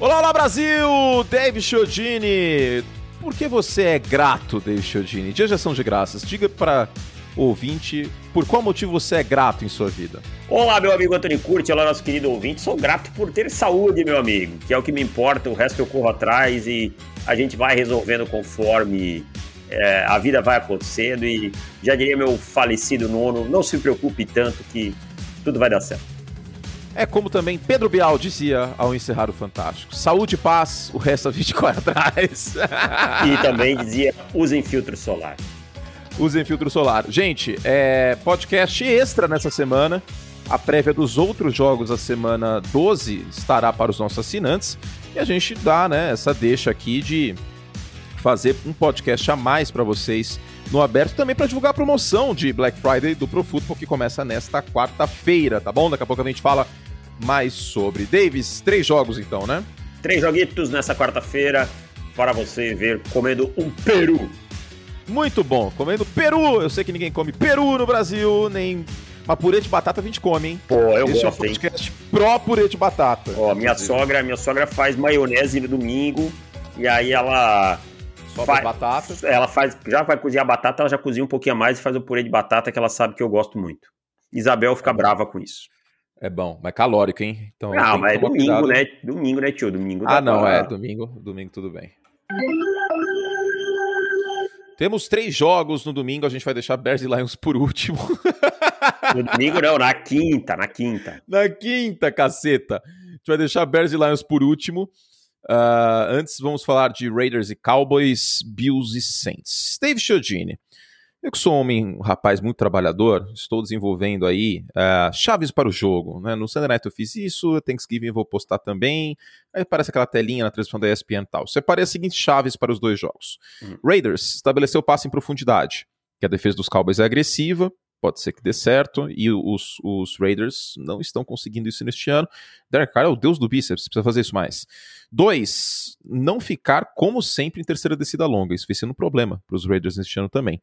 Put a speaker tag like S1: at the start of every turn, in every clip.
S1: Olá, olá Brasil! Dave Chiodini. Por que você é grato, Dave Chiodini? Dias já são de graças. Diga para ouvinte por qual motivo você é grato em sua vida.
S2: Olá, meu amigo Antônio Curti, olá, nosso querido ouvinte. Sou grato por ter saúde, meu amigo, que é o que me importa. O resto eu corro atrás e a gente vai resolvendo conforme é, a vida vai acontecendo. E já diria meu falecido nono: não se preocupe tanto que tudo vai dar certo.
S1: É como também Pedro Bial dizia ao encerrar o Fantástico: saúde e paz, o resto a gente corre atrás.
S2: e também dizia: usem filtro solar.
S1: Usem filtro solar. Gente, é podcast extra nessa semana. A prévia dos outros jogos da semana 12 estará para os nossos assinantes. E a gente dá né, essa deixa aqui de fazer um podcast a mais para vocês no aberto, também para divulgar a promoção de Black Friday do Pro Football que começa nesta quarta-feira, tá bom? Daqui a pouco a gente fala mais sobre. Davis, três jogos então, né?
S2: Três joguitos nessa quarta-feira para você ver comendo um peru.
S1: Muito bom, comendo peru. Eu sei que ninguém come peru no Brasil, nem uma purê de batata a gente come, hein?
S2: Pô, eu
S1: Esse
S2: gosto,
S1: é um podcast pró purê de batata.
S2: Ó, minha sogra, minha sogra faz maionese no domingo e aí ela
S1: faz batata.
S2: Ela faz, já vai cozinhar batata, ela já cozinha um pouquinho a mais e faz o purê de batata que ela sabe que eu gosto muito. Isabel fica é brava com isso.
S1: É bom, mas calórico, hein?
S2: Então, ah, mas é domingo, cuidado. né? Domingo, né, tio? Domingo.
S1: Ah, não, pra... é. Domingo, domingo tudo bem. Temos três jogos no domingo, a gente vai deixar Bears e Lions por último.
S2: No domingo não, na quinta, na quinta.
S1: Na quinta, caceta. A gente vai deixar Bears e Lions por último. Uh, antes, vamos falar de Raiders e Cowboys, Bills e Saints. Dave Chiodini. Eu que sou um homem, um rapaz muito trabalhador, estou desenvolvendo aí uh, chaves para o jogo. Né? No Sunday Night eu fiz isso, Thanksgiving eu vou postar também. Aí aparece aquela telinha na transmissão da ESPN e tal. Separei as seguintes chaves para os dois jogos. Hum. Raiders estabeleceu passe em profundidade, que a defesa dos Cowboys é agressiva, pode ser que dê certo, e os, os Raiders não estão conseguindo isso neste ano. Derek Carr é o deus do bíceps, precisa fazer isso mais. Dois, não ficar, como sempre, em terceira descida longa. Isso vai sendo um problema para os Raiders neste ano também.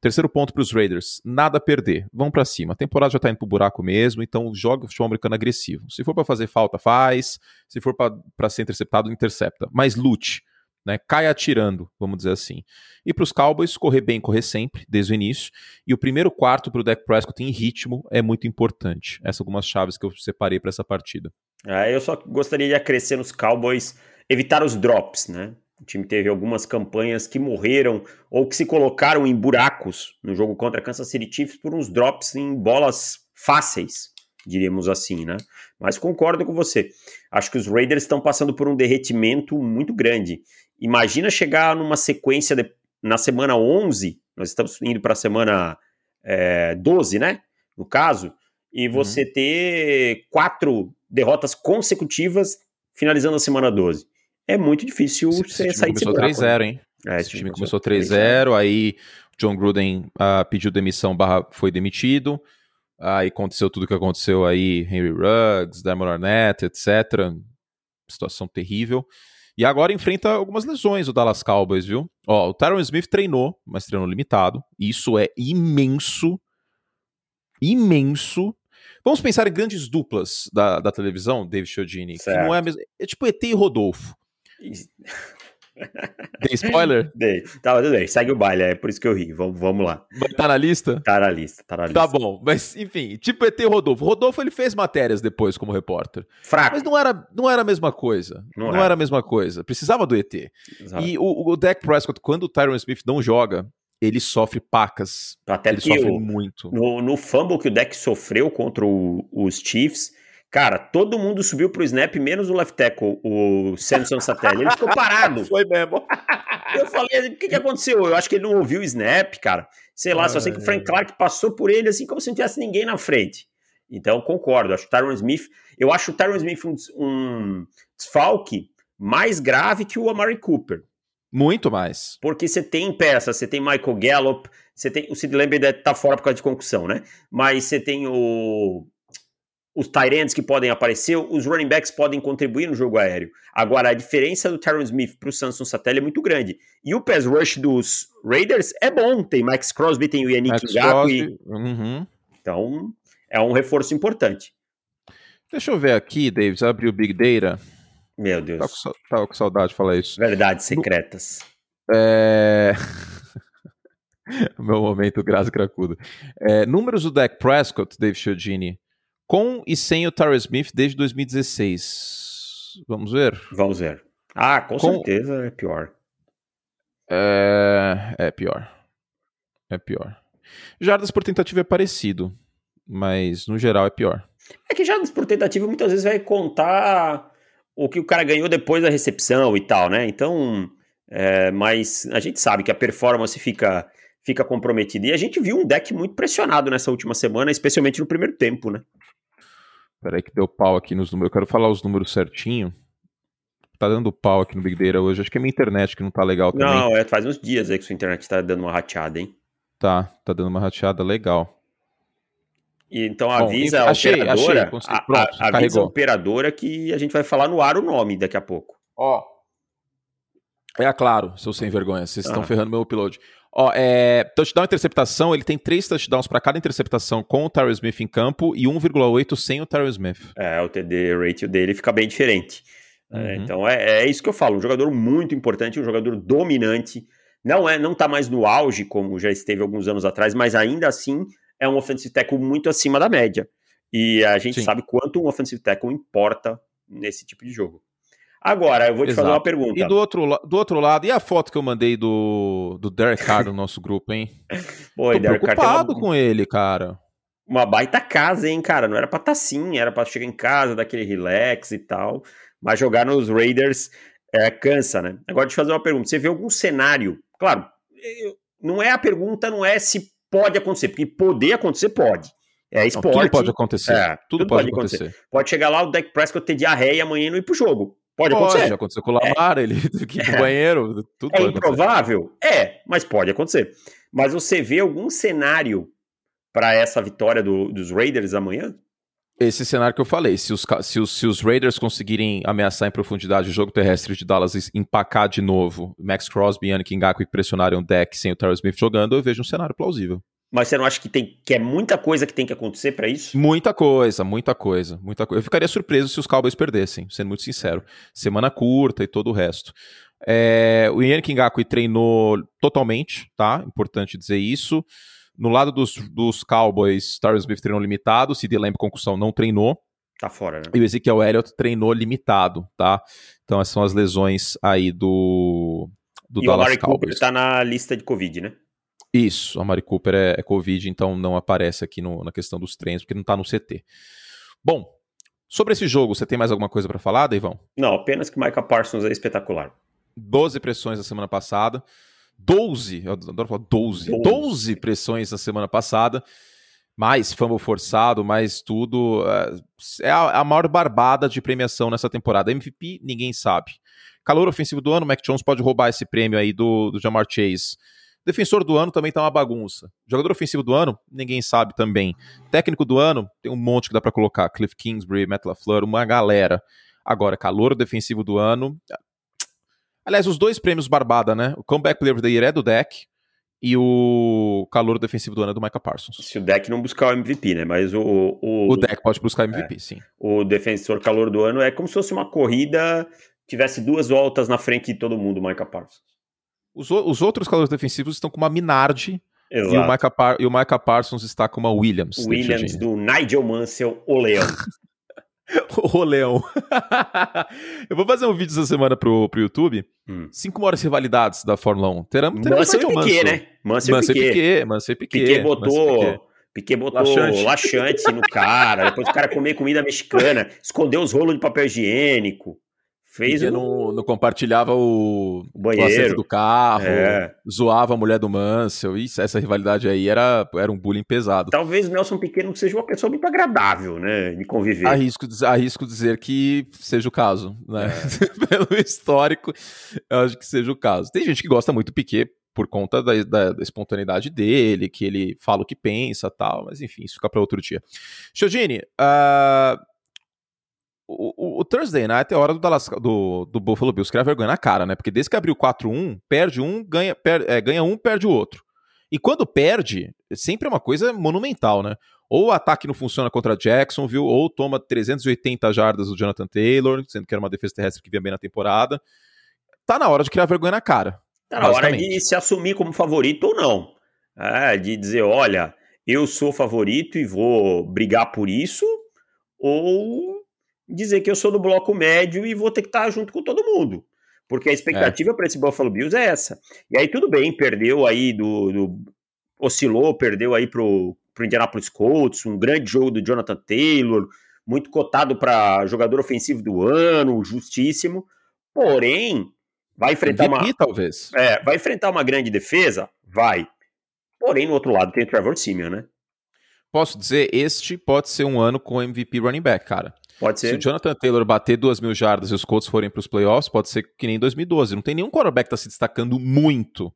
S1: Terceiro ponto para os Raiders, nada a perder, vão para cima. A temporada já está indo para o buraco mesmo, então joga o futebol americano agressivo. Se for para fazer falta, faz. Se for para ser interceptado, intercepta. Mas lute né? Cai atirando, vamos dizer assim. E para os Cowboys, correr bem, correr sempre, desde o início. E o primeiro quarto para o Dak Prescott em ritmo é muito importante. Essas algumas chaves que eu separei para essa partida.
S2: É, eu só gostaria de acrescer nos Cowboys, evitar os drops, né? O time teve algumas campanhas que morreram ou que se colocaram em buracos no jogo contra Kansas City Chiefs por uns drops em bolas fáceis, diríamos assim, né? Mas concordo com você. Acho que os Raiders estão passando por um derretimento muito grande. Imagina chegar numa sequência de, na semana 11, nós estamos indo para a semana é, 12, né? No caso, e uhum. você uhum. ter quatro derrotas consecutivas finalizando a semana 12. É muito difícil esse,
S1: você esse sair buraco. Começou 3-0, hein? É, esse, time começou 3-0, aí John Gruden uh, pediu demissão, barra foi demitido. Aí aconteceu tudo o que aconteceu aí, Henry Ruggs, Damon Arnett, etc. Situação terrível. E agora enfrenta algumas lesões o Dallas Cowboys, viu? Ó, o Tyron Smith treinou, mas treinou limitado. Isso é imenso. Imenso. Vamos pensar em grandes duplas da, da televisão, David Chiodini, que não é mesmo. É tipo ET e Rodolfo. Dei spoiler?
S2: Dei. Tá, tudo bem. Segue o baile, é por isso que eu ri. Vamos, vamos lá.
S1: Tá na lista?
S2: Tá na lista, tá na tá
S1: lista. Tá bom, mas enfim, tipo ET Rodolfo. Rodolfo ele fez matérias depois como repórter.
S2: Fraco.
S1: Mas não era, não era a mesma coisa. Não, não era. era. a mesma coisa. Precisava do ET. Exato. E o, o Dak Prescott, quando o Tyron Smith não joga, ele sofre pacas.
S2: Até
S1: ele
S2: sofre o, muito. No, no fumble que o Dak sofreu contra o, os Chiefs, Cara, todo mundo subiu pro snap, menos o left tackle, o Samson Satelli. Ele ficou parado.
S1: Foi mesmo.
S2: Eu falei, o que, que aconteceu? Eu acho que ele não ouviu o snap, cara. Sei lá, só sei que o Frank Clark passou por ele assim como se não tivesse ninguém na frente. Então, concordo. Acho o Tyron Smith. Eu acho o Tyron Smith um, um desfalque mais grave que o Amari Cooper.
S1: Muito mais.
S2: Porque você tem peças, você tem Michael Gallup, você tem. O Sid Lamb tá fora por causa de concussão, né? Mas você tem o os tight que podem aparecer, os running backs podem contribuir no jogo aéreo. Agora, a diferença do Tyron Smith para o Samson Satelli é muito grande. E o pass rush dos Raiders é bom. Tem Max Crosby, tem o Yannick Ngakoue.
S1: Uhum.
S2: Então, é um reforço importante.
S1: Deixa eu ver aqui, Davis, abrir o Big Data.
S2: Meu Deus.
S1: Tava com, tava com saudade de falar isso.
S2: Verdades secretas.
S1: No... É... Meu momento graça cracudo. É, números do Dak Prescott, Dave Chiodini, com e sem o Tyrell Smith desde 2016. Vamos ver?
S2: Vamos ver. Ah, com, com... certeza é pior.
S1: É... é pior. É pior. Jardas por tentativa é parecido, mas no geral é pior.
S2: É que jardas por tentativa muitas vezes vai contar o que o cara ganhou depois da recepção e tal, né? Então, é, mas a gente sabe que a performance fica fica comprometida. E a gente viu um deck muito pressionado nessa última semana, especialmente no primeiro tempo, né?
S1: Peraí que deu pau aqui nos números. Eu quero falar os números certinho. Tá dando pau aqui no Big Data hoje. Acho que é minha internet que não tá legal também.
S2: Não, é, faz uns dias aí que sua internet tá dando uma rateada, hein?
S1: Tá, tá dando uma rateada legal.
S2: E então avisa Bom, a achei, operadora, achei, pronto, a, a, avisa a operadora que a gente vai falar no ar o nome daqui a pouco.
S1: Ó. É a Claro, seu sem vergonha, vocês ah. estão ferrando meu upload. Ó, é, touchdown e interceptação, ele tem três touchdowns para cada interceptação com o Terry Smith em campo e 1,8 sem o Terry Smith.
S2: É, o TD ratio dele fica bem diferente. É, uhum. É, então é, é isso que eu falo, um jogador muito importante, um jogador dominante, não é, não tá mais no auge como já esteve alguns anos atrás, mas ainda assim é um offensive tackle muito acima da média. E a gente Sim. sabe quanto um offensive tackle importa nesse tipo de jogo. Agora, eu vou te Exato. fazer uma pergunta.
S1: E do outro, do outro lado, e a foto que eu mandei do, do Derek Carr no nosso grupo, hein? Pô, Tô Derek preocupado uma, com ele, cara.
S2: Uma baita casa, hein, cara? Não era pra estar tá assim, era pra chegar em casa, daquele relax e tal. Mas jogar nos Raiders é, cansa, né? Agora, deixa eu fazer uma pergunta. Você vê algum cenário? Claro, não é a pergunta, não é se pode acontecer, porque poder acontecer pode. É esporte. Não,
S1: tudo pode acontecer. É, tudo, tudo, pode, pode acontecer. acontecer.
S2: Pode chegar lá, o Dak Prescott ter diarreia e amanhã não ir pro jogo. Pode, pode acontecer. Pode
S1: acontecer com o Lamar, é. ele ir pro banheiro. Tudo
S2: é improvável? É, mas pode acontecer. Mas você vê algum cenário para essa vitória do, dos Raiders amanhã?
S1: Esse cenário que eu falei, se os, se, os, se os Raiders conseguirem ameaçar em profundidade o jogo terrestre de Dallas e empacar de novo, Max Crosby e Yannick Ngakoue pressionarem o deck sem o Terrell Smith jogando, eu vejo um cenário plausível.
S2: Mas você não acha que tem que é muita coisa que tem que acontecer para isso?
S1: Muita coisa, muita coisa, muita coisa. Eu ficaria surpreso se os Cowboys perdessem, sendo muito sincero. Semana curta e todo o resto. É, o Yannick Ngakoue treinou totalmente, tá? Importante dizer isso. No lado dos, dos Cowboys, Tyrus Smith treinou limitado, CD Lamb concussão não treinou.
S2: Tá fora, né?
S1: E o Ezekiel Elliott treinou limitado, tá? Então essas são as lesões aí do, do
S2: e
S1: Dallas
S2: o Amari Cooper tá na lista de Covid, né?
S1: Isso, a Mari Cooper é, é, Covid, então não aparece aqui no, na questão dos treinos, porque não tá no CT. Bom, sobre esse jogo, você tem mais alguma coisa para falar, Deivão?
S2: Não, apenas que Micah Parsons é espetacular.
S1: 12 pressões na semana passada. 12, eu adoro falar 12, 12, 12 pressões na semana passada, mais fumble forçado, mais tudo. É, é a, a maior barbada de premiação nessa temporada. MVP, ninguém sabe. Calor ofensivo do ano, Mac Jones pode roubar esse prêmio aí do, do Jamar Chase. Defensor do ano também tá uma bagunça. Jogador ofensivo do ano, ninguém sabe também. Técnico do ano, tem um monte que dá para colocar. Cliff Kingsbury, Matt LaFleur, uma galera. Agora, calor defensivo do ano, Aliás, os dois prêmios Barbada, né? O Comeback Player of the Year é do deck e o calor defensivo do ano é do Micah Parsons.
S2: Se o deck não buscar o MVP, né? Mas o. O,
S1: o deck pode buscar o MVP, é. sim.
S2: O defensor calor do ano é como se fosse uma corrida, tivesse duas voltas na frente de todo mundo, o Micah Parsons.
S1: Os, os outros calores defensivos estão com uma Minardi. Exato. E o, Micah Par e o Micah Parsons está com uma Williams.
S2: Williams do Nigel Mansell, o Leão.
S1: o Leão. eu vou fazer um vídeo essa semana pro, pro YouTube. Hum. Cinco maiores rivalidades da Fórmula 1.
S2: Teremos, teremos Mansell e Piquet, né?
S1: Mansell e Piquet.
S2: Mansell e Piquet. Piquet botou... Piquet botou laxante. laxante no cara, depois o cara comer comida mexicana, escondeu os rolos de papel higiênico.
S1: Fez Porque não, não, compartilhava o, o banheiro o do carro, é. zoava a mulher do Mansell. Isso, essa rivalidade aí era, era um bullying pesado.
S2: Talvez Nelson Pequeno seja uma pessoa muito agradável, né? De conviver.
S1: Arrisco, arrisco dizer que seja o caso, né? É. Pelo histórico, eu acho que seja o caso. Tem gente que gosta muito do Piquet por conta da, da, da, espontaneidade dele, que ele fala o que pensa tal, mas enfim, isso fica para outro dia. Chodini, uh, o, o, Thursday Night é hora do, Dallas, do, do Buffalo Bills criar vergonha na cara, né? Porque desde que abriu 4-1, perde um, ganha, per, é, ganha um, perde o outro. E quando perde, sempre é uma coisa monumental, né? Ou o ataque não funciona contra Jacksonville, ou toma 380 jardas do Jonathan Taylor, sendo que era uma defesa terrestre que vinha bem na temporada. Tá na hora de criar vergonha na cara.
S2: Tá na hora de se assumir como favorito ou não. É, de dizer, olha, eu sou favorito e vou brigar por isso, ou dizer que eu sou do bloco médio e vou ter que estar junto com todo mundo. Porque a expectativa é. para esse Buffalo Bills é essa. E aí tudo bem, perdeu aí do, do oscilou, perdeu aí pro para o Indianapolis Colts, um grande jogo do Jonathan Taylor, muito cotado para jogador ofensivo do ano, justíssimo. Porém, vai enfrentar MVP, uma
S1: talvez.
S2: É, vai enfrentar uma grande defesa, vai. Porém, no outro lado tem o Trevor Simeon, né?
S1: Posso dizer, este pode ser um ano com MVP running back, cara.
S2: Pode ser.
S1: Se o Jonathan Taylor bater duas mil jardas e os Colts forem para os playoffs, pode ser que nem em 2012. Não tem nenhum quarterback que está se destacando muito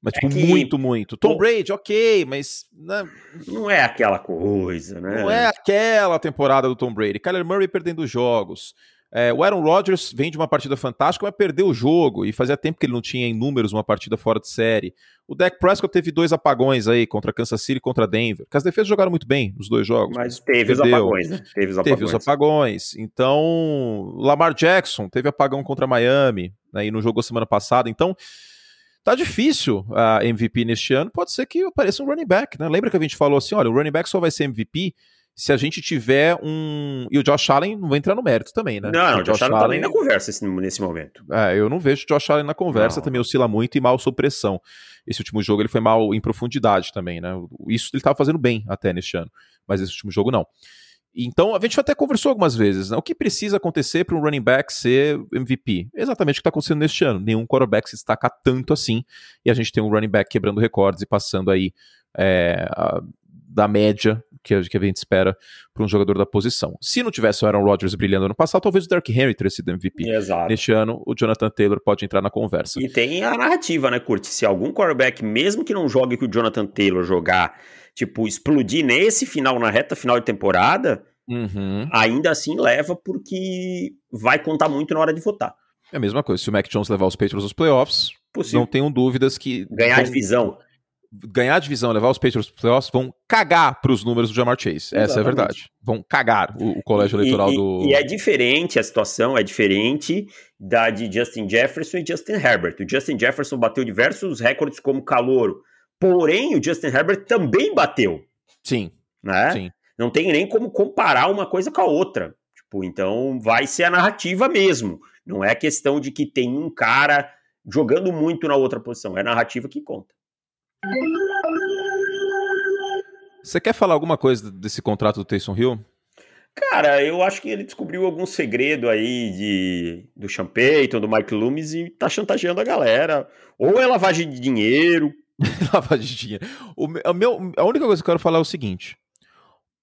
S1: mas, é tipo, que... muito, muito. Tom Brady, ok, mas.
S2: Né? Não é aquela coisa, né?
S1: Não é aquela temporada do Tom Brady. Kyler Murray perdendo jogos. É, o Aaron Rodgers vem de uma partida fantástica, mas perdeu o jogo e fazia tempo que ele não tinha em números uma partida fora de série. O Dak Prescott teve dois apagões aí contra Kansas City e contra Denver, que as defesas jogaram muito bem nos dois jogos.
S2: Mas teve perdeu. os apagões, né?
S1: Teve os apagões. Teve os apagões. Então, Lamar Jackson teve apagão contra Miami né, e não jogou semana passada. Então, Tá difícil a MVP neste ano, pode ser que apareça um running back, né? Lembra que a gente falou assim, olha, o running back só vai ser MVP se a gente tiver um. E o Josh Allen não vai entrar no mérito também, né?
S2: Não, o Josh, Josh Allen tá nem na conversa nesse momento.
S1: É, eu não vejo o Josh Allen na conversa, não. também oscila muito e mal sob pressão. Esse último jogo ele foi mal em profundidade também, né? Isso ele estava fazendo bem até neste ano, mas esse último jogo não. Então, a gente até conversou algumas vezes, né? O que precisa acontecer para um running back ser MVP? Exatamente o que está acontecendo neste ano. Nenhum quarterback se destaca tanto assim, e a gente tem um running back quebrando recordes e passando aí é, a, da média que a, que a gente espera para um jogador da posição. Se não tivesse o Aaron Rodgers brilhando ano passado, talvez o Derrick Henry teria sido MVP.
S2: Exato.
S1: Neste ano, o Jonathan Taylor pode entrar na conversa.
S2: E tem a narrativa, né, Curti? Se algum quarterback, mesmo que não jogue que o Jonathan Taylor jogar tipo, explodir nesse final, na reta final de temporada, uhum. ainda assim leva porque vai contar muito na hora de votar.
S1: É a mesma coisa. Se o Mac Jones levar os Patriots aos playoffs, Possível. não tenho dúvidas que.
S2: Ganhar vão, a divisão.
S1: Ganhar a divisão, levar os Patriots aos playoffs, vão cagar para os números do Jamar Chase. Exatamente. Essa é a verdade. Vão cagar o, o colégio eleitoral
S2: e,
S1: do.
S2: E é diferente a situação, é diferente da de Justin Jefferson e Justin Herbert. O Justin Jefferson bateu diversos recordes como calouro Porém, o Justin Herbert também bateu.
S1: Sim.
S2: Né?
S1: Sim.
S2: Não tem nem como comparar uma coisa com a outra. Tipo, então vai ser a narrativa mesmo. Não é questão de que tem um cara jogando muito na outra posição. É a narrativa que conta.
S1: Você quer falar alguma coisa desse contrato do Taysom Hill?
S2: Cara, eu acho que ele descobriu algum segredo aí de, do Sean Payton, do Mike Loomis e tá chantageando a galera. Ou é lavagem de dinheiro,
S1: Lavagem de dinheiro. O, a, meu, a única coisa que eu quero falar é o seguinte: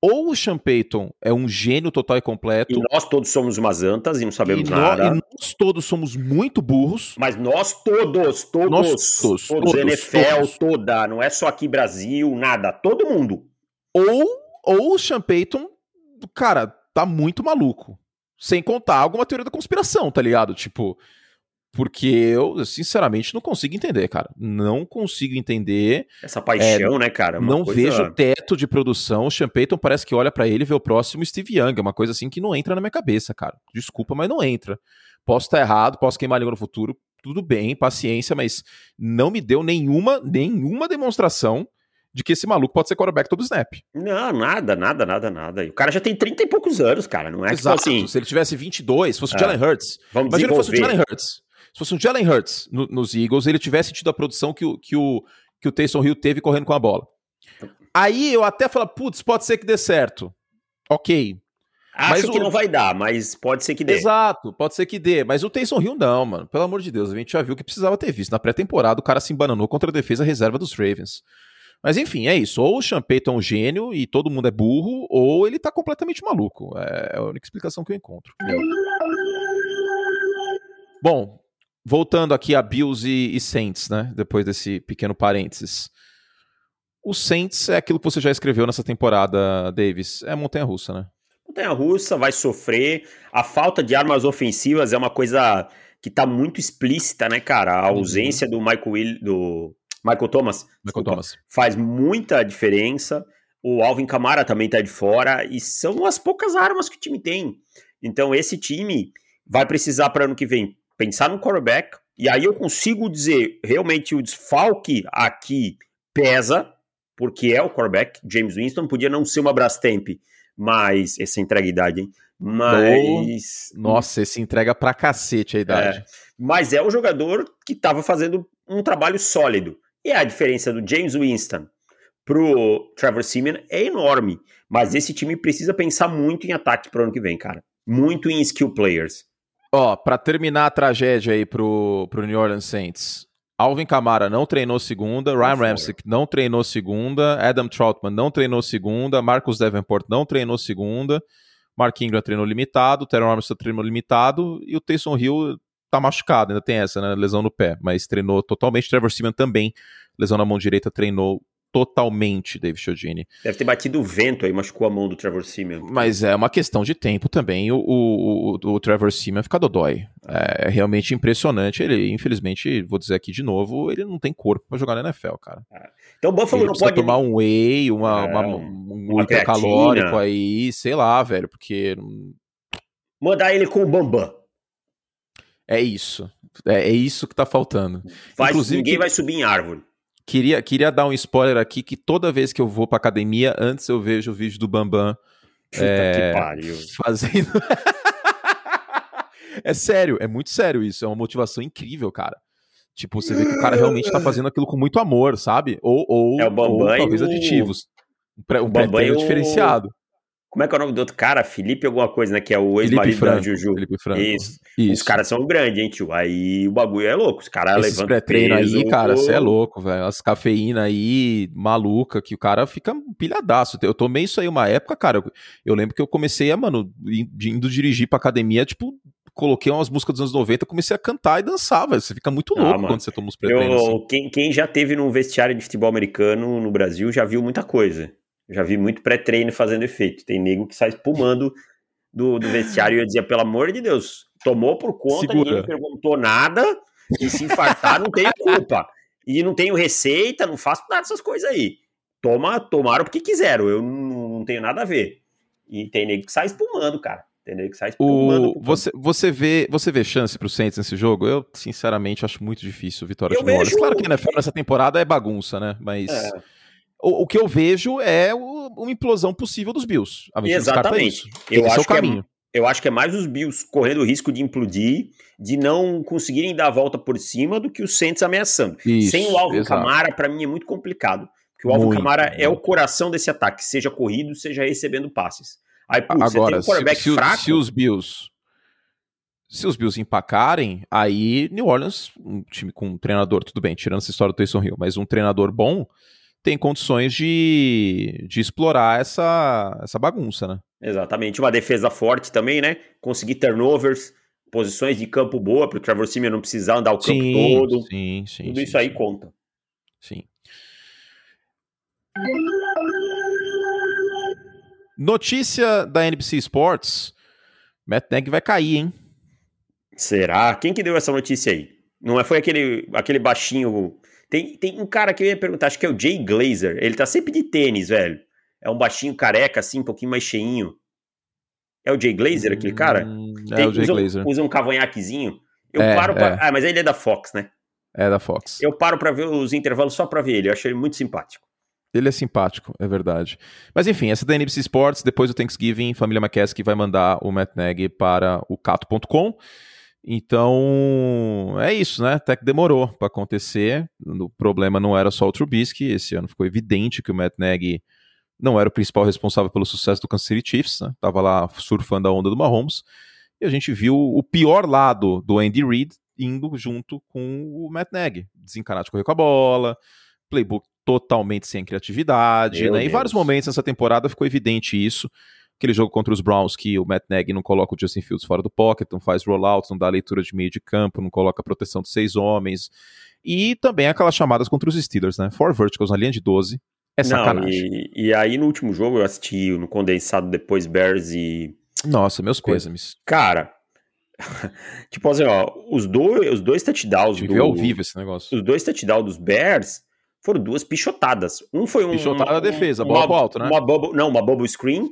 S1: ou o Sean Payton é um gênio total e completo.
S2: E nós todos somos umas antas e não sabemos e nada.
S1: Nós, e nós todos somos muito burros.
S2: Mas nós todos, todos,
S1: nós todos,
S2: todos, todos NFL todos. toda, não é só aqui Brasil, nada, todo mundo.
S1: Ou, ou o Sean Payton, cara, tá muito maluco. Sem contar alguma teoria da conspiração, tá ligado? Tipo, porque eu, sinceramente, não consigo entender, cara. Não consigo entender.
S2: Essa paixão, é, né, cara?
S1: Uma não coisa... vejo teto de produção. O Sean Payton parece que olha para ele e vê o próximo Steve Young. É uma coisa assim que não entra na minha cabeça, cara. Desculpa, mas não entra. Posso estar errado, posso queimar a língua no futuro. Tudo bem, paciência, mas não me deu nenhuma, nenhuma demonstração de que esse maluco pode ser quarterback todo snap.
S2: Não, nada, nada, nada, nada. O cara já tem 30 e poucos anos, cara. Não é Exato. que assim.
S1: Se ele tivesse 22, se fosse o é. Jalen Hurts. Vamos Imagina se fosse o Jalen Hurts se fosse um Jalen Hurts no, nos Eagles, ele tivesse tido a produção que o, que o, que o Taysom Hill teve correndo com a bola. Aí eu até falo, putz, pode ser que dê certo. Ok.
S2: Acho mas que o... não vai dar, mas pode ser que dê.
S1: Exato, pode ser que dê. Mas o Taysom Hill não, mano. Pelo amor de Deus, a gente já viu que precisava ter visto. Na pré-temporada, o cara se embananou contra a defesa reserva dos Ravens. Mas enfim, é isso. Ou o Sean Payton é um gênio e todo mundo é burro, ou ele tá completamente maluco. É a única explicação que eu encontro. Bom, voltando aqui a Bills e, e, Saints, né? Depois desse pequeno parênteses. O Saints é aquilo que você já escreveu nessa temporada, Davis. É montanha-russa, né?
S2: Montanha-russa, vai sofrer. A falta de armas ofensivas é uma coisa que tá muito explícita, né, cara? A uhum. ausência uhum. do Michael Will, do Michael Thomas.
S1: Michael desculpa, Thomas.
S2: Faz muita diferença. O Alvin Kamara também tá de fora. E são as poucas armas que o time tem. Então, esse time vai precisar para ano que vem pensar no quarterback. E aí eu consigo dizer, realmente, o desfalque aqui pesa, porque é o quarterback. James Winston podia não ser uma Brastemp, mas essa entrega idade, hein? Mas.
S1: Nossa, esse entrega pra cacete a idade.
S2: É, mas é o jogador que estava fazendo um trabalho sólido. E a diferença do James Winston pro Trevor Simeon é enorme. Mas esse time precisa pensar muito em ataque pro ano que vem, cara. Muito em skill players.
S1: Ó, pra terminar a tragédia aí pro, pro New Orleans Saints. Alvin Kamara não treinou segunda, Ryan Ramsey não treinou segunda, Adam Troutman não treinou segunda, Marcus Davenport não treinou segunda. Mark Ingram treinou limitado, Teron Armstrong treinou limitado e o Taysom Hill tá machucado, ainda tem essa, né? Lesão no pé, mas treinou totalmente. Trevor Seaman também, lesão na mão direita, treinou totalmente, David Chodini.
S2: Deve ter batido o vento aí, machucou a mão do Trevor Seaman.
S1: Mas é uma questão de tempo também. O, o, o, o Trevor Seaman fica dodói. É realmente impressionante. Ele, infelizmente, vou dizer aqui de novo, ele não tem corpo para jogar na NFL, cara.
S2: É. Então o Buffalo
S1: ele
S2: não pode
S1: tomar um whey, uma, é, uma, um uma calórico aí, sei lá, velho, porque
S2: mandar ele com o Bambam.
S1: É isso. É, é isso que tá faltando.
S2: Faz, Inclusive, ninguém que... vai subir em árvore.
S1: Queria, queria dar um spoiler aqui que toda vez que eu vou pra academia, antes eu vejo o vídeo do Bambam.
S2: Puta é, que pariu.
S1: Fazendo. é sério, é muito sério isso. É uma motivação incrível, cara. Tipo, você vê que o cara realmente tá fazendo aquilo com muito amor, sabe? Ou, ou,
S2: é o
S1: ou talvez
S2: o...
S1: aditivos. Um pré, um pré diferenciado.
S2: Como é que é o nome do outro cara? Felipe alguma coisa, né? Que é o ex-marido da Juju.
S1: Felipe Franco.
S2: Isso. Isso. Os caras são grandes, hein, tio? Aí o bagulho é louco. Os caras levantam
S1: pré-treino aí, cara, você é louco, velho. As cafeína aí, maluca, que o cara fica pilhadaço. Eu tomei isso aí uma época, cara. Eu, eu lembro que eu comecei a, mano, indo dirigir pra academia, tipo, coloquei umas músicas dos anos 90, comecei a cantar e dançar, velho. Você fica muito ah, louco ah, quando você toma os pré-treinos.
S2: Assim. Quem, quem já teve num vestiário de futebol americano no Brasil já viu muita coisa. Já vi muito pré-treino fazendo efeito. Tem nego que sai espumando do, do vestiário e eu dizia, pelo amor de Deus, tomou por conta, Segura. ninguém perguntou nada, e se infartar não tenho culpa. E não tenho receita, não faço nada dessas coisas aí. Toma, tomaram porque quiseram, eu não, não tenho nada a ver. E tem nego que sai espumando, cara. Tem nego que sai espumando.
S1: O, você, você, vê, você vê chance pro Saints nesse jogo? Eu, sinceramente, acho muito difícil vitória eu de New Claro que NFL nessa temporada é bagunça, né? Mas... É o, o que eu vejo é o, uma implosão possível dos Bills.
S2: Exatamente. Eu acho, é caminho. É, eu acho que é mais os Bills correndo o risco de implodir, de não conseguirem dar a volta por cima do que os Saints ameaçando. Isso, Sem o Alvin Camara, para mim, é muito complicado. Porque o Alvin muito, Camara muito. é o coração desse ataque, seja corrido, seja recebendo passes. Aí, putz,
S1: Agora, você tem um se, fraco. Se os Bills se os Bills empacarem, aí New Orleans, um time com um treinador, tudo bem, tirando essa história do Taysom Hill, mas um treinador bom, tem condições de, de explorar essa, essa bagunça, né?
S2: Exatamente. Uma defesa forte também, né? Conseguir turnovers, posições de campo boa para o Trevor Simeon não precisar andar o campo sim, todo.
S1: Sim, sim.
S2: Tudo
S1: sim,
S2: isso aí conta.
S1: Sim. Notícia da NBC Sports: Matt Nagy vai cair, hein?
S2: Será? Quem que deu essa notícia aí? Não é, foi aquele, aquele baixinho tem, tem um cara que eu ia perguntar, acho que é o Jay Glazer. Ele tá sempre de tênis, velho. É um baixinho careca, assim, um pouquinho mais cheinho. É o Jay Glazer, aquele cara?
S1: Hum, é tem, o Jay
S2: usa,
S1: Glazer.
S2: Usa um cavanhaquezinho. Eu é, paro pra... É. Ah, mas ele é da Fox, né?
S1: É da Fox.
S2: Eu paro para ver os intervalos só pra ver ele. Eu achei ele muito simpático.
S1: Ele é simpático, é verdade. Mas enfim, essa da NBC Sports, depois do Thanksgiving, família McCaskey vai mandar o Matt Nagy para o cato.com. Então, é isso, né? Até que demorou para acontecer. O problema não era só o Trubisky. Esse ano ficou evidente que o Matt Nagy não era o principal responsável pelo sucesso do Kansas City Chiefs, né? Tava lá surfando a onda do Mahomes. E a gente viu o pior lado do Andy Reid indo junto com o Matt Nagy. Desencanado de correr com a bola, playbook totalmente sem criatividade, né? Em vários momentos nessa temporada ficou evidente isso. Aquele jogo contra os Browns que o Matt Nagy não coloca o Justin Fields fora do pocket, não faz rollout, não dá leitura de meio de campo, não coloca a proteção de seis homens. E também aquelas chamadas contra os Steelers, né? Four verticals na linha de 12. É sacanagem.
S2: Não, e, e, aí no último jogo eu assisti no condensado depois Bears e.
S1: Nossa, meus pêsames.
S2: Cara, tipo assim, ó, os dois, os dois touchdowns.
S1: do, ao vivo esse negócio.
S2: Os dois touchdowns dos Bears foram duas pichotadas. Um foi um.
S1: Pichotada da defesa, bola
S2: uma,
S1: pro alto, né?
S2: Uma bubble, não, uma bubble screen.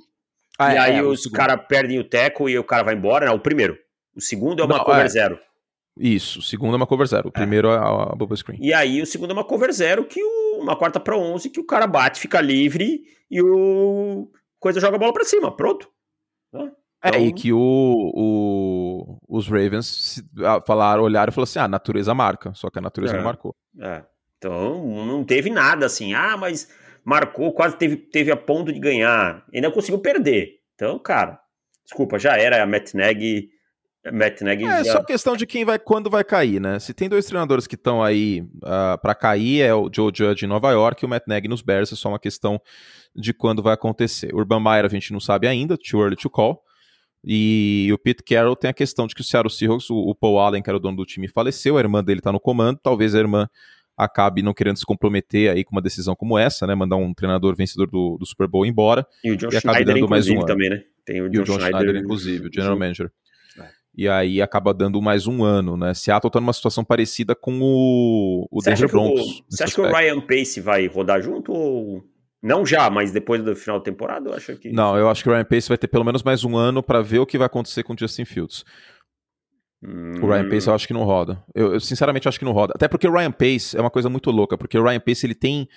S1: Ah,
S2: e
S1: é,
S2: aí
S1: é,
S2: os caras perdem o teco e o cara vai embora. Não, o primeiro. O segundo é uma
S1: Não,
S2: cover
S1: é.
S2: zero.
S1: Isso, o segundo é uma cover zero. O primeiro é a, a bubble screen.
S2: E aí o segundo é uma cover zero, que o, uma quarta para 11, que o cara bate, fica livre e o coisa joga a bola para cima. Pronto.
S1: É,
S2: Então-
S1: e que o, o- os Ravens falaram, olharam e falaram assim: ah, a natureza marca. Só que a natureza
S2: É.
S1: não marcou.
S2: É. Então não teve nada assim. Ah, mas marcou, quase teve, teve a ponto de ganhar. Ainda conseguiu perder. Então, cara, desculpa, já era a Matt Nagy
S1: É
S2: já-
S1: só questão de quem vai, quando vai cair, né? Se tem dois treinadores que estão aí ah, pra cair, é o Joe Judge em Nova York e o Matt Nagy nos Bears, é só uma questão de quando vai acontecer. Urban Meyer a gente não sabe ainda, too early to call. E o Pete Carroll tem a questão de que o Seattle Seahawks, o, o Paul Allen, que era o dono do time, faleceu, a irmã dele tá no comando, talvez a irmã acabe não querendo se comprometer aí com uma decisão como essa, né? Mandar um treinador vencedor do, do Super Bowl embora.
S2: E o John
S1: e acaba
S2: Schneider,
S1: dando mais
S2: inclusive,
S1: um ano.
S2: também, né? Tem o
S1: E o John Schneider, inclusive, o general manager.
S2: É.
S1: E aí acaba dando mais um ano, né? Seattle tá numa situação parecida com o, o Denver
S2: o,
S1: Broncos.
S2: você acha que o
S1: aspecto.
S2: Ryan Pace vai rodar junto ou. Não já, mas depois do final da temporada, eu acho que.
S1: Não, eu acho que o Ryan Pace vai ter pelo menos mais um ano pra ver o que vai acontecer com o Justin Fields.
S2: Hum,
S1: O Ryan Pace eu acho que não roda. Eu, eu, sinceramente acho que não roda. Até porque o Ryan Pace é uma coisa muito louca, porque o Ryan Pace ele tem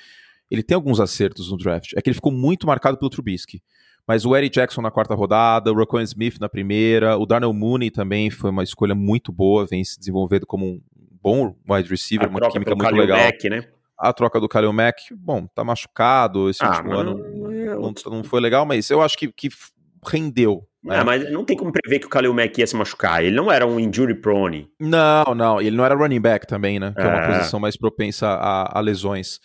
S1: ele tem alguns acertos no draft. É que ele ficou muito marcado pelo Trubisky. Mas o Eric Jackson na quarta rodada, o Roquan Smith na primeira, o Darnell Mooney também foi uma escolha muito boa, vem se desenvolvendo como um bom wide receiver,
S2: a
S1: uma química muito
S2: Khalil
S1: legal.
S2: Mack, né?
S1: A troca do Kalil Mack, bom, tá machucado esse
S2: Ah,
S1: último ano.
S2: não- é
S1: não foi legal, mas eu acho que, que rendeu. Né?
S2: Ah, mas não tem como prever que o Khalil Mack ia se machucar. Ele não era um injury prone.
S1: Não, não, ele não era running back também, né? Que é, uma
S2: É.
S1: posição mais propensa a, a lesões.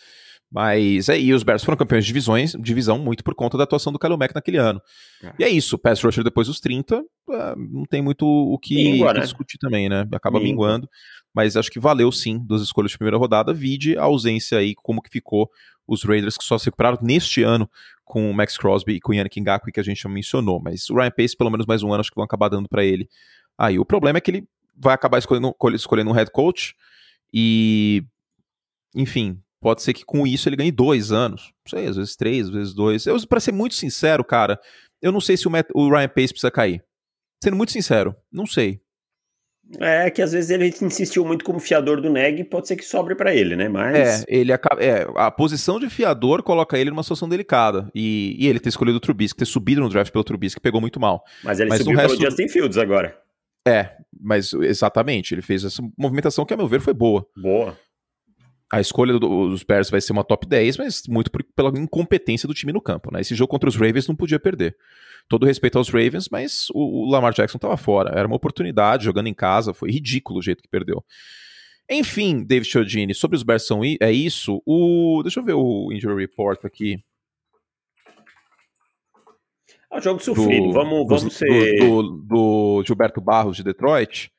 S1: Mas é, e os Bears foram campeões de divisões, divisão muito por conta da atuação do Kalil Mack naquele ano.
S2: É.
S1: E é isso, pass rusher depois dos 30, ah, não tem muito o que,
S2: Mingua, né?
S1: discutir também, né? Acaba
S2: Mingua.
S1: minguando. Mas acho que valeu sim das escolhas de primeira rodada, vide a ausência aí, como que ficou os Raiders que só se recuperaram neste ano com o Max Crosby e com o Yannick Ngakwe, que a gente já mencionou. Mas o Ryan Pace, pelo menos mais um ano, acho que vão acabar dando para ele. Aí o problema é que ele vai acabar escolhendo, escolhendo um head coach e, enfim, pode ser que com isso ele ganhe dois anos. Não sei, às vezes três, às vezes dois. Eu, pra ser muito sincero, cara, eu não sei se o, Matt- o Ryan Pace precisa cair. Sendo muito sincero, não sei.
S2: É que às vezes ele insistiu muito como fiador do Neg, pode ser que sobre pra ele, né? Mas.
S1: É, ele acaba, é, a posição de fiador coloca ele numa situação delicada. E, e ele ter escolhido o Trubisky, ter subido no draft pelo Trubisky, pegou muito mal.
S2: Mas ele
S1: Mas
S2: subiu
S1: o
S2: pelo
S1: resto-
S2: Justin Fields agora.
S1: É, mas exatamente, ele fez essa movimentação que, a meu ver, foi boa.
S2: Boa.
S1: A escolha do- dos Bears vai ser uma top 10, mas muito por- pela incompetência do time no campo. Né? Esse jogo contra os Ravens não podia perder. Todo respeito aos Ravens, mas o, o Lamar Jackson estava fora. Era uma oportunidade jogando em casa, foi ridículo o jeito que perdeu. Enfim, David Chiodini, sobre os Bears são é isso. O, deixa eu ver o injury report aqui.
S2: É um jogo sofrido. vamos
S1: do,
S2: vamos ser.
S1: do, do- do Gilberto Barros de Detroit.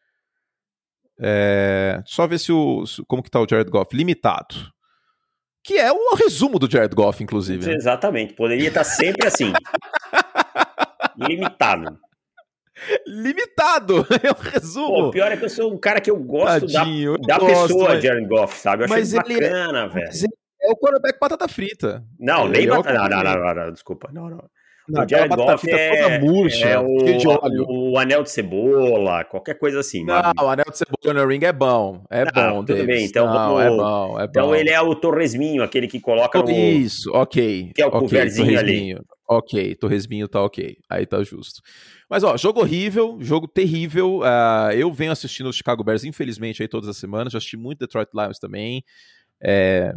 S1: É, só ver se o como que tá o Jared Goff limitado. Que é um resumo do Jared Goff, inclusive. né?
S2: Exatamente. Poderia estar sempre assim. Limitado.
S1: Limitado! É um
S2: Pô,
S1: resumo.
S2: o pior é que eu sou um cara que eu gosto da,
S1: Tadinho, eu
S2: da
S1: gosto,
S2: pessoa
S1: mas-
S2: Jared Goff, sabe? Eu
S1: mas
S2: ele
S1: é-
S2: bacana, velho.
S1: Mas ele é o quarterback batata frita.
S2: Não,
S1: ele
S2: nem
S1: é o
S2: bata- não, não, não, não, desculpa. Não, não.
S1: Não,
S2: o Jared Goff é,
S1: toda murcha,
S2: é o, o anel de cebola, qualquer coisa assim. mas-
S1: Não, o anel de cebola no ring é bom. É
S2: Não,
S1: bom,
S2: tudo
S1: Davis.
S2: bem, então
S1: Não,
S2: vamos-
S1: é bom, é bom.
S2: Então ele é o torresminho, aquele que coloca no...
S1: Isso, ok.
S2: Que é o
S1: ok,
S2: coverzinho ali.
S1: Ok, torresminho tá ok. Aí tá justo. Mas, ó, jogo horrível, jogo terrível. ah, eu venho assistindo os Chicago Bears, infelizmente, aí todas as semanas. Já assisti muito Detroit Lions também. É...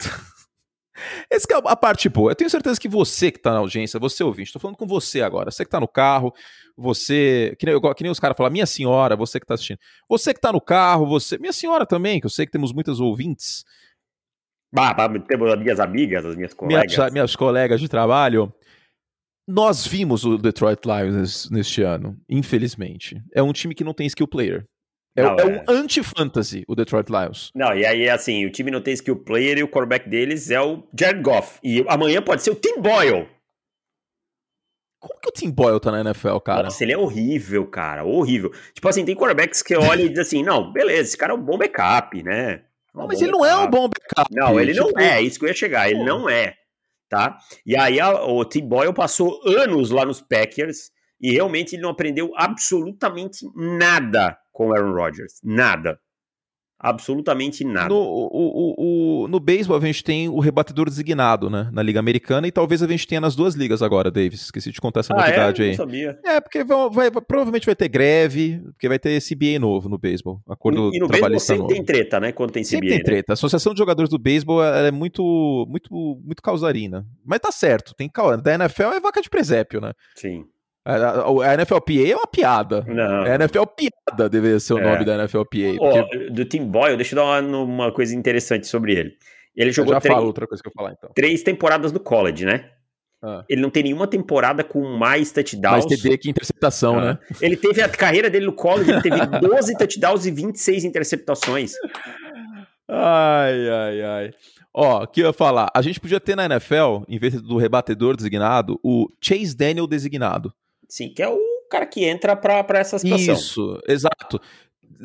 S1: Essa é a parte boa. Eu tenho certeza que você que tá na audiência, você ouvinte, tô falando com você agora. Você que tá no carro, você. Que nem, que nem os caras falam, minha senhora, você que tá assistindo. Você que tá no carro, você. Minha senhora também, que eu sei que temos muitas ouvintes.
S2: Bah, bah, temos as minhas amigas, as minhas colegas.
S1: minhas, minhas colegas de trabalho, nós vimos o Detroit Lions neste ano, infelizmente. É um time que não tem skill player. É,
S2: Não,
S1: é
S2: é.
S1: um anti-fantasy, o Detroit Lions.
S2: Não, e aí, assim, o time não tem skill player e o quarterback deles é o Jared Goff. E amanhã pode ser o Tim Boyle.
S1: Como que o Tim Boyle tá na NFL, cara?
S2: Nossa, ele é horrível, cara, horrível. Tipo assim, tem quarterbacks que olham e dizem assim, não, beleza, esse cara é um bom backup, né?
S1: Não, mas ele não é um bom backup.
S2: Não, ele tipo... não é, isso que eu ia chegar, ele não é, tá? E aí a, o Tim Boyle passou anos lá nos Packers e realmente ele não aprendeu absolutamente nada com o Aaron Rodgers, nada. Absolutamente nada.
S1: No, o, o, o, no beisebol a gente tem o rebatedor designado, né? Na Liga Americana, e talvez a gente tenha nas duas ligas agora, Davis. Esqueci de contar essa ah, novidade
S2: é?
S1: aí.
S2: Não sabia.
S1: É, porque vai, vai, provavelmente vai ter greve, porque vai ter CBA novo no beisebol. Acordo
S2: e, e no beisebol sempre novo. tem treta, né? Quando tem CBA.
S1: Sempre tem
S2: né?
S1: treta. A Associação de Jogadores do Beisebol é muito, muito, muito causarina. Mas tá certo, tem Da NFL é vaca de presépio, né?
S2: Sim.
S1: A NFLPA é uma piada. Não. A NFL piada deveria ser o é. nome da NFLPA.
S2: Porque... do Tim Boyle, deixa eu dar uma, uma coisa interessante sobre ele. Ele jogou
S1: eu já três, outra coisa que eu falar, então.
S2: três temporadas no college, né? Ah. Ele não tem nenhuma temporada com mais touchdowns.
S1: Mais TD que interceptação, ah. né?
S2: Ele teve a carreira dele no college, ele teve 12 touchdowns e 26 interceptações.
S1: Ai, ai, ai. Ó, o que eu ia falar? A gente podia ter na NFL, em vez do rebatedor designado, o Chase Daniel designado.
S2: Sim, que é o cara que entra para essa situação.
S1: Isso, exato.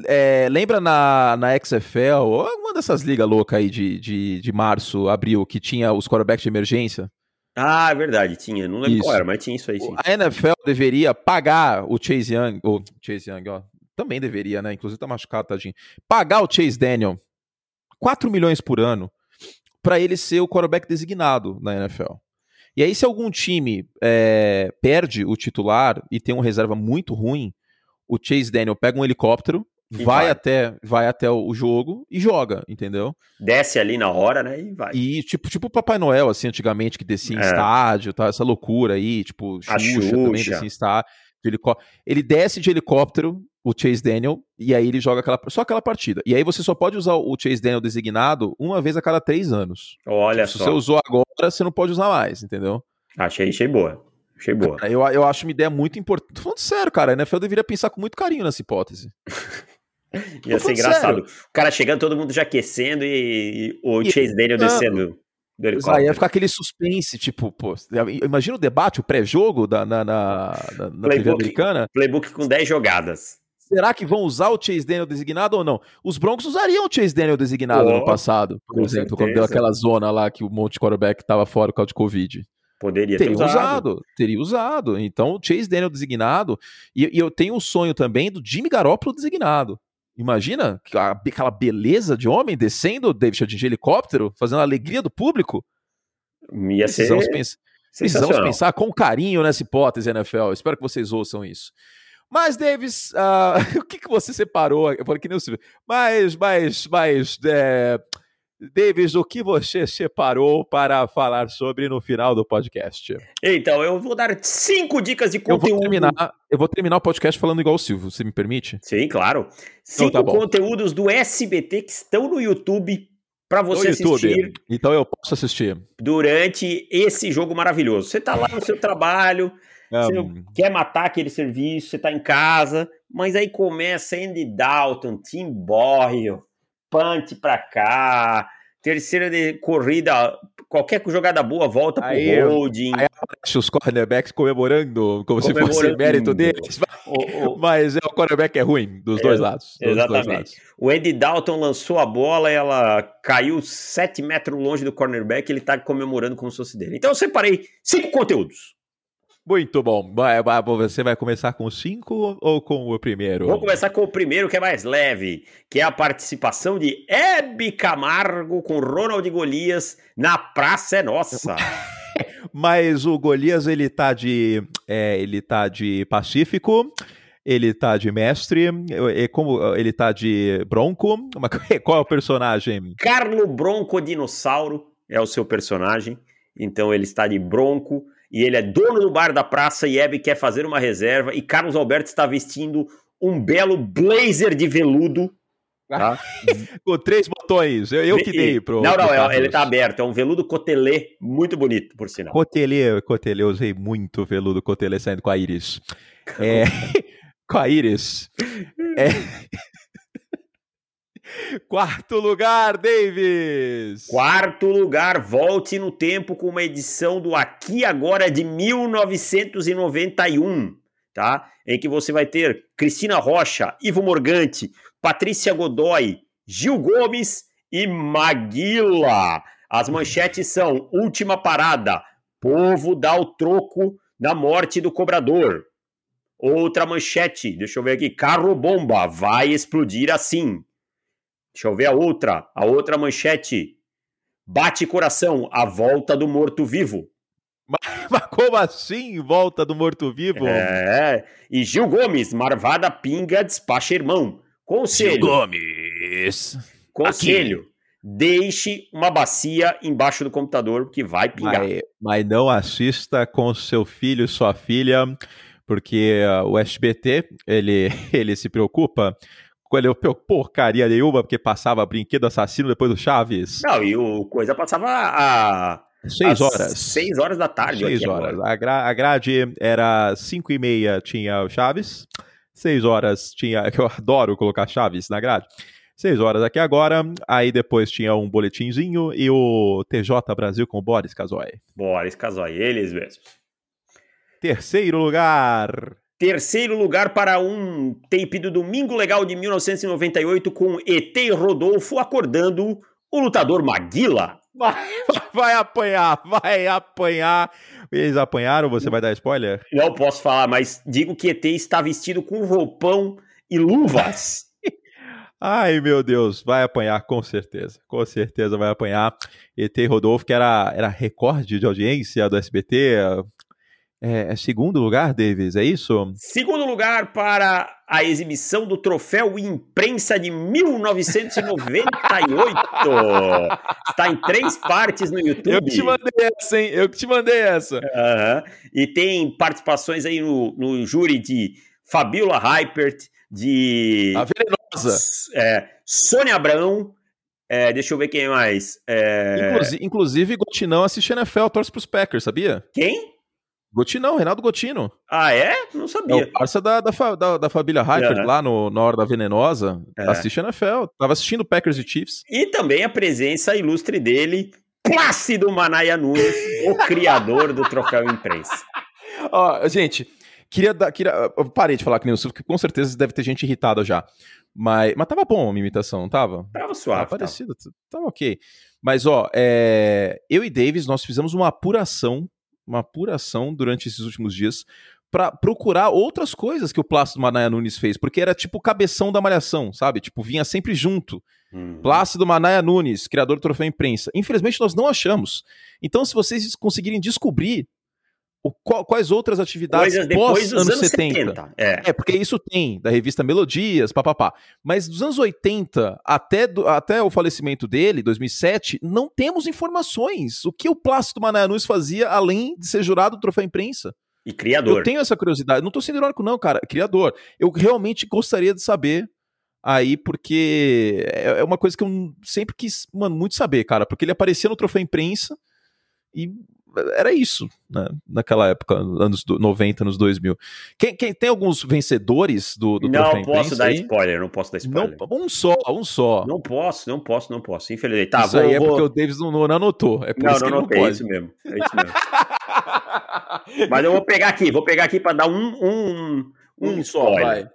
S1: É, lembra na, na XFL, uma dessas ligas loucas aí de, de, de março, abril, que tinha os quarterbacks de emergência?
S2: Ah, é verdade, tinha. Não lembro isso. qual era, mas tinha isso aí sim.
S1: A NFL deveria pagar o Chase Young, ou Chase Young, ó, também deveria, né? Inclusive tá machucado, tadinho. Pagar o Chase Daniel 4 milhões por ano para ele ser o quarterback designado na NFL. E aí, se algum time é, perde o titular e tem uma reserva muito ruim, o Chase Daniel pega um helicóptero, vai, vai, até vai até o jogo e joga, entendeu?
S2: Desce ali na hora, né? E vai.
S1: E tipo, tipo o Papai Noel, assim, antigamente, que descia em é. estádio, tá? Essa loucura aí, tipo, Xuxa, Xuxa. também descia em estádio. Ele desce de helicóptero, o Chase Daniel, e aí ele joga aquela, só aquela partida. E aí você só pode usar o Chase Daniel designado uma vez a cada três anos.
S2: Olha
S1: tipo,
S2: só.
S1: Se você usou agora, você não pode usar mais, entendeu?
S2: Achei, achei boa. Achei boa.
S1: Eu, eu acho uma ideia muito importante. Tô falando sério, cara. A NFL deveria pensar com muito carinho nessa hipótese.
S2: Ia ser engraçado. Sério. O cara chegando, todo mundo já aquecendo e, e o e, Chase Daniel descendo.
S1: Exato, ia ficar aquele suspense, tipo, pô, imagina o debate, o pré-jogo na, na, na, na
S2: playbook, americana. Playbook com 10 jogadas.
S1: Será que vão usar o Chase Daniel designado ou não? Os Broncos usariam o Chase Daniel designado oh, no passado, por exemplo, certeza. quando deu aquela zona lá que o monte de quarterback estava fora por causa de Covid.
S2: Poderia
S1: teria
S2: ter
S1: usado. usado. Teria usado. Então, o Chase Daniel designado. E, e eu tenho um sonho também do Jimmy Garoppolo designado. Imagina aquela beleza de homem descendo o David de helicóptero, fazendo a alegria do público.
S2: Ia precisamos ser
S1: pensar, precisamos pensar com carinho nessa hipótese, NFL. Espero que vocês ouçam isso. Mas, Davis, uh, o que, que você separou? Eu falei que nem o Silvio. Mas, mas, mas, é, Davis, o que você separou para falar sobre no final do podcast?
S2: Então, eu vou dar cinco dicas de conteúdo.
S1: Eu vou terminar, eu vou terminar o podcast falando igual o Silvio, você me permite?
S2: Sim, claro. Cinco então, tá conteúdos do SBT que estão no YouTube para você assistir.
S1: Então eu posso assistir.
S2: Durante esse jogo maravilhoso. Você está lá no seu trabalho, um... você quer matar aquele serviço, você está em casa, mas aí começa Andy Dalton, Tim Boyle, punch para cá, terceira de corrida, qualquer jogada boa volta pro aí, holding. Aí
S1: aparece os cornerbacks comemorando como comemorando. se fosse mérito deles, o, o... mas é, o cornerback é ruim dos é, dois lados. Dos
S2: exatamente.
S1: Dois lados.
S2: O Andy Dalton lançou a bola, ela caiu 7 metros longe do cornerback, ele tá comemorando como se fosse dele. Então eu separei cinco conteúdos.
S1: Muito bom. Você vai começar com o 5 ou com o primeiro?
S2: Vou começar com o primeiro, que é mais leve, que é a participação de Hebe Camargo com Ronald Golias na Praça é Nossa.
S1: Mas o Golias, ele tá de. É, ele tá de Pacífico. Ele tá de mestre, como ele tá de Bronco. Qual é o personagem?
S2: Carlo Bronco Dinossauro é o seu personagem. Então ele está de Bronco e ele é dono do bar da praça e Hebe quer fazer uma reserva e Carlos Alberto está vestindo um belo blazer de veludo. Tá?
S1: Com três botões, eu, eu que dei pro.
S2: Não, não, pro é, ele tá aberto, é um veludo cotelê muito bonito, por sinal.
S1: Cotelê, cotelê, eu usei muito veludo cotelê saindo com a Iris. É, com a Iris. É, Quarto lugar, Davis!
S2: Quarto lugar, volte no tempo com uma edição do Aqui Agora de 1991, tá? Em que você vai ter Cristina Rocha, Ivo Morgante, Patrícia Godoy, Gil Gomes e Maguila. As manchetes são: última parada, povo dá o troco na morte do cobrador. Outra manchete, deixa eu ver aqui, carro bomba vai explodir assim. Deixa eu ver a outra, a outra manchete. Bate coração, a volta do morto-vivo.
S1: Mas, mas, como assim, volta do morto-vivo?
S2: É, e Gil Gomes, marvada pinga, despacha irmão. Conselho. Gil
S1: Gomes.
S2: Conselho. Aqui. Deixe uma bacia embaixo do computador que vai pingar.
S1: Mas, mas não assista com seu filho, sua filha, porque uh, o SBT, ele, ele se preocupa ele porcaria nenhuma, porque passava brinquedo assassino depois do Chaves.
S2: Não, e o coisa passava a.
S1: Seis horas.
S2: Seis horas da tarde.
S1: Seis horas. A, gra a, grade era cinco e meia tinha o Chaves. Seis horas tinha. Eu adoro colocar Chaves na grade. Seis horas aqui agora. Aí depois tinha um boletinzinho e o TJ Brasil com Boris Casoy.
S2: Boris Casoy, eles mesmos.
S1: Terceiro lugar.
S2: Terceiro lugar para um tape do Domingo Legal de 1998 com ET Rodolfo acordando o lutador Maguila.
S1: Vai, vai apanhar, vai apanhar. Eles apanharam, você vai dar spoiler?
S2: Não posso falar, mas digo que ET está vestido com roupão e luvas.
S1: Ai, meu Deus, vai apanhar, com certeza. Com certeza vai apanhar. ET Rodolfo, que era, era recorde de audiência do SBT, é, é, segundo lugar, Davis, é isso?
S2: Segundo lugar para a exibição do troféu imprensa de 1998. Está em três partes no YouTube.
S1: Eu que te mandei essa, hein? Eu que te mandei essa.
S2: Uhum. E tem participações aí no, no júri de Fabiola Hypert, de.
S1: A Venenosa.
S2: É, Sônia Abrão. É, deixa eu ver quem mais. É...
S1: Inclusive, inclusive, Gotinão assiste NFL, torce pros Packers, sabia?
S2: Quem?
S1: Gotinão, Reinaldo Gotino.
S2: Ah, é? Não sabia.
S1: É o parça da, da, da, da família Hyper, é. lá no, na Hora da Venenosa. É. Assiste a NFL. Tava assistindo Packers e Chiefs.
S2: E também a presença ilustre dele, Plácido Manaia Nunes, o criador do troféu imprensa.
S1: Ó, gente, queria dar. Queria, eu parei de falar nem o Silvio, porque com certeza deve ter gente irritada já. Mas, mas tava bom a minha imitação, não tava?
S2: Tava suave.
S1: Tava parecido, tava, tava ok. Mas, ó, é, eu e Davis, nós fizemos uma apuração uma apuração durante esses últimos dias para procurar outras coisas que o Plácido Manaia Nunes fez, porque era tipo o cabeção da malhação, sabe? Tipo, vinha sempre junto. Hum. Plácido Manaia Nunes, criador do troféu imprensa. Infelizmente nós não achamos. Então, se vocês conseguirem descobrir o, quais outras atividades
S2: Coisas pós anos, anos 70. 70.
S1: É. é. porque isso tem, da revista Melodias, papapá. Mas dos anos 80 até, do, até o falecimento dele, 2007, não temos informações. O que o Plácido Mananus fazia além de ser jurado do troféu imprensa?
S2: E criador.
S1: Eu tenho essa curiosidade. Não tô sendo irônico, não, cara. Criador. Eu realmente gostaria de saber aí, porque é, é uma coisa que eu sempre quis, mano, muito saber, cara. Porque ele aparecia no troféu imprensa e era isso, né? Naquela época, anos 90, anos 2000. Quem, quem tem alguns vencedores do, do
S2: Não posso dar aí? spoiler, não posso dar spoiler.
S1: Não, um só, um só.
S2: Não posso, não posso, não posso. Infelizmente. Tá,
S1: isso vou, aí é porque o Davis não, não anotou. É por não, isso não, que não, não pode. É
S2: isso mesmo. É isso mesmo. Mas eu vou pegar aqui, vou pegar aqui para dar um, um, um, um só, vai. Deixa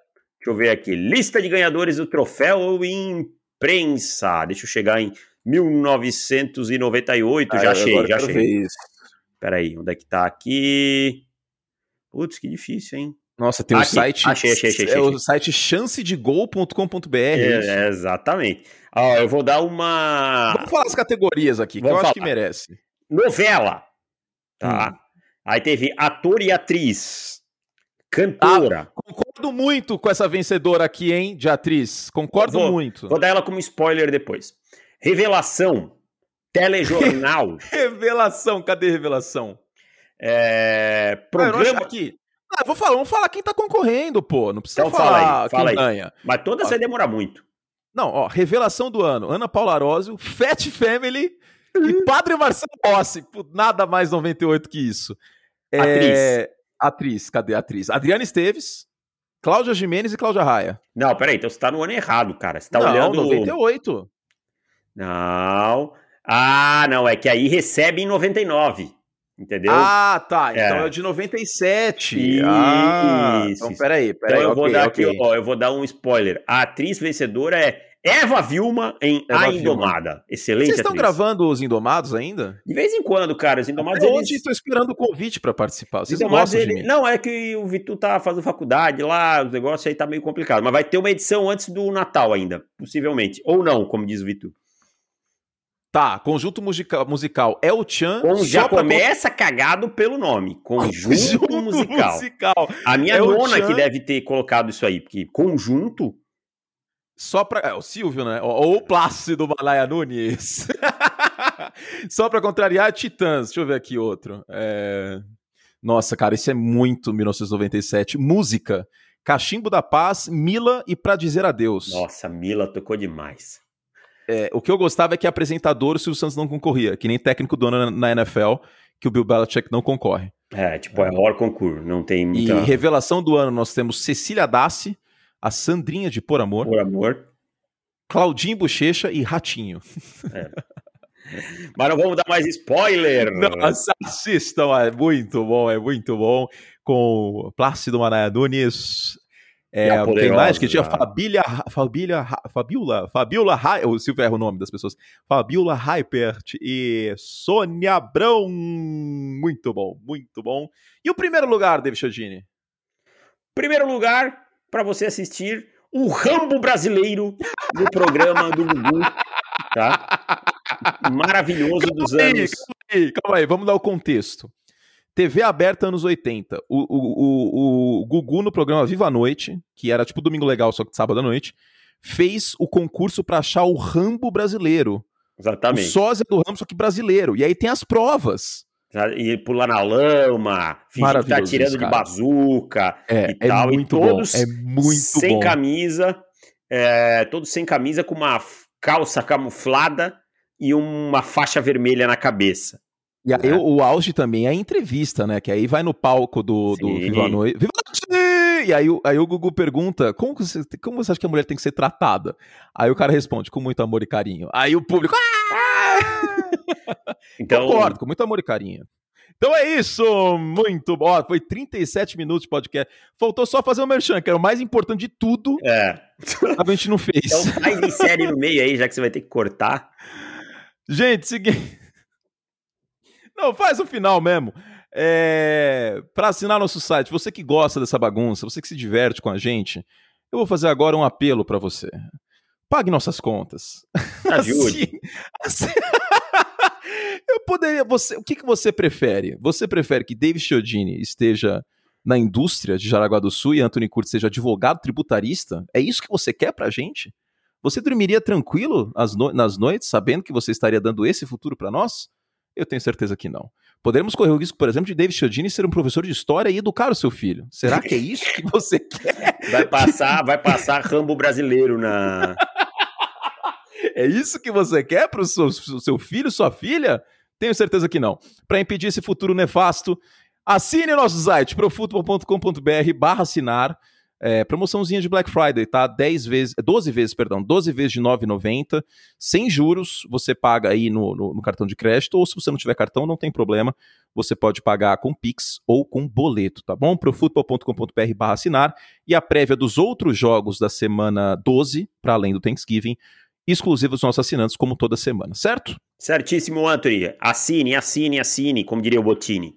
S2: eu ver aqui. Lista de ganhadores do troféu imprensa. Deixa eu chegar em 1998. Ah, já achei, já achei. Peraí, onde é que tá aqui? Putz, que difícil, hein?
S1: Nossa, tem o
S2: aqui,
S1: site.
S2: Achei, achei, achei, achei.
S1: É o site chancedegol.com.br.
S2: É, é, exatamente. Ó, eu vou dar uma.
S1: Vamos falar as categorias aqui, Vamos que eu falar. acho que merece.
S2: Novela. Tá. Hum. Aí teve ator e atriz. Cantora.
S1: Ah, concordo muito com essa vencedora aqui, hein, de atriz. Concordo
S2: vou,
S1: muito.
S2: Vou dar ela como spoiler depois. Revelação. Telejornal.
S1: revelação, cadê revelação?
S2: É, programa
S1: aqui. Ah, vou falar, vamos falar quem tá concorrendo, pô. Não precisa então, falar fala aí, fala quem aí. ganha.
S2: Mas todas vai demorar muito.
S1: Não, ó, revelação do ano. Ana Paula Arósio, Fat Family e Padre Marcelo Rossi. Nada mais 98 que isso.
S2: É... Atriz.
S1: Atriz, cadê a atriz? Adriana Esteves, Cláudia Jimenez e Cláudia Raia.
S2: Não, peraí, então você tá no ano errado, cara. Você tá
S1: Não,
S2: olhando...
S1: 98.
S2: Não. Ah, não, é que aí recebe em 99. Entendeu?
S1: Ah, tá. Então é, é de 97. Isso. Ah, então peraí, peraí.
S2: Então eu
S1: okay,
S2: vou dar
S1: okay.
S2: aqui, ó, eu vou dar um spoiler. A atriz vencedora é Eva Vilma em Eva A Indomada. Vilma. Excelente
S1: Vocês estão gravando os Indomados ainda?
S2: De vez em quando, cara. Os Indomados.
S1: Até eles... estou esperando o convite para participar. Vocês Indomados, ele...
S2: Não, é que o Vitu tá fazendo faculdade lá, os negócios aí tá meio complicado. Mas vai ter uma edição antes do Natal ainda, possivelmente. Ou não, como diz o Vitu.
S1: Tá, conjunto musical, musical é o Chan.
S2: Já começa pra... cagado pelo nome. Conjunto, conjunto musical. musical. A minha é nona que deve ter colocado isso aí, porque conjunto.
S1: Só pra. É, o Silvio, né? Ou o Plácido Malaya Nunes. Só pra contrariar, Titãs. Deixa eu ver aqui outro. É... Nossa, cara, isso é muito 1997. Música. Cachimbo da Paz, Mila e Pra Dizer Adeus.
S2: Nossa, Mila tocou demais.
S1: É, o que eu gostava é que apresentador o Silvio Santos não concorria, que nem técnico do ano na NFL, que o Bill Belichick não concorre.
S2: É, tipo, é maior concurso, não tem muita...
S1: E revelação do ano, nós temos Cecília Dassi, a Sandrinha de Por Amor.
S2: Por Amor.
S1: Claudinho Bochecha e Ratinho. É.
S2: Mas não vamos dar mais spoiler.
S1: Nossa, assistam, é muito bom, é muito bom. Com Plácido Manaia Nunes, é, tem mais que tinha Fabília, Fabília, Fabiola, Fabiola, o Silvio erra o nome das pessoas, Fabiola Hypert e Sônia Abrão, muito bom, muito bom. E o primeiro lugar, David Chodini?
S2: Primeiro lugar para você assistir o Rambo brasileiro no programa do Gugu, tá? Maravilhoso calma dos aí, anos.
S1: Calma aí, calma aí, vamos dar o contexto. TV aberta anos 80. O, o, o, o Gugu no programa Viva a Noite, que era tipo Domingo Legal, só que sábado à noite, fez o concurso para achar o Rambo brasileiro.
S2: Exatamente.
S1: O sósia do Rambo, só que brasileiro. E aí tem as provas.
S2: E pular na lama, fingir que tá tirando de bazuca
S1: é,
S2: e é tal.
S1: Muito
S2: e
S1: todos bom, é muito
S2: sem
S1: bom.
S2: camisa, é, todos sem camisa, com uma calça camuflada e uma faixa vermelha na cabeça.
S1: E aí é. o, o, auge também é a entrevista, né? Que aí vai no palco do, do Viva a Noite. Viva a Noite! E aí, aí o Gugu pergunta: como você, como você acha que a mulher tem que ser tratada? Aí o cara responde: com muito amor e carinho. Aí o público. Ah! Então... Concordo, com muito amor e carinho. Então é isso, muito bom. Foi 37 minutos de podcast. Faltou só fazer o merchan, que era o mais importante de tudo.
S2: É.
S1: A gente não fez.
S2: Então faz em série no meio aí, já que você vai ter que cortar.
S1: Gente, seguinte. Não, faz o final mesmo. É, para assinar nosso site, você que gosta dessa bagunça, você que se diverte com a gente, eu vou fazer agora um apelo para você. Pague nossas contas.
S2: Ajude.
S1: Assim, assim, eu poderia. Você, o que, que você prefere? Você prefere que David Chiodini esteja na indústria de Jaraguá do Sul e Anthony Curtis seja advogado tributarista? É isso que você quer pra gente? Você dormiria tranquilo no nas noites, sabendo que você estaria dando esse futuro para nós? Eu tenho certeza que não. Poderemos correr o risco, por exemplo, de David Chiodini ser um professor de história e educar o seu filho. Será que é isso que você quer?
S2: Vai passar, vai passar Rambo brasileiro na.
S1: É isso que você quer para o seu, seu filho, sua filha? Tenho certeza que não. Para impedir esse futuro nefasto, assine o nosso site profutbol.com.br barra assinar. É, promoçãozinha de Black Friday, tá? 10 vezes, 12 vezes, perdão, 12 vezes de 9,90, sem juros, você paga aí no, no, no, cartão de crédito, ou se você não tiver cartão, não tem problema, você pode pagar com Pix ou com boleto, tá bom? profutbol.com.br barra assinar, e a prévia dos outros jogos da semana 12, para além do Thanksgiving, exclusivos dos nossos assinantes, como toda semana, certo?
S2: Certíssimo, Anthony. Assine, assine, assine, como diria o Botini.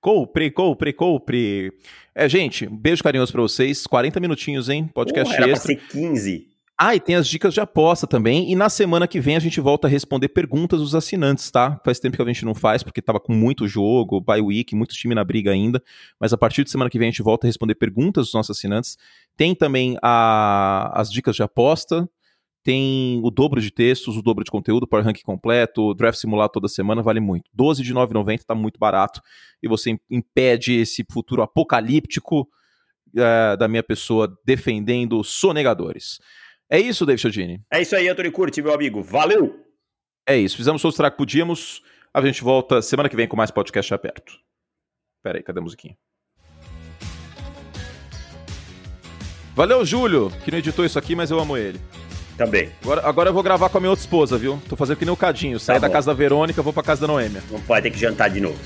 S1: Compre, compre, compre. É, gente, um beijo carinhoso pra vocês. 40 minutinhos, hein? Podcast
S2: Porra, era
S1: extra.
S2: Pra ser 15.
S1: Ah, e tem as dicas de aposta também. E na semana que vem a gente volta a responder perguntas dos assinantes, tá? Faz tempo que a gente não faz, porque tava com muito jogo, bye week, muito time na briga ainda. Mas a partir de semana que vem a gente volta a responder perguntas dos nossos assinantes. Tem também a, as dicas de aposta tem o dobro de textos, o dobro de conteúdo, Power Rank completo, o Draft Simulado toda semana, vale muito. 12 de 9,90 tá muito barato e você impede esse futuro apocalíptico uh, da minha pessoa defendendo sonegadores. É isso, David Chodini?
S2: É isso aí, Antônio Curti, meu amigo. Valeu!
S1: É isso, fizemos o que podíamos. A gente volta semana que vem com mais podcast aberto. Pera aí, cadê a musiquinha? Valeu, Júlio, que não editou isso aqui, mas eu amo ele.
S2: Também.
S1: Agora, agora eu vou gravar com a minha outra esposa, viu? Tô fazendo que nem o Cadinho. Sair tá da casa da Verônica, vou pra casa da Noêmia.
S2: Não pode ter que jantar de novo.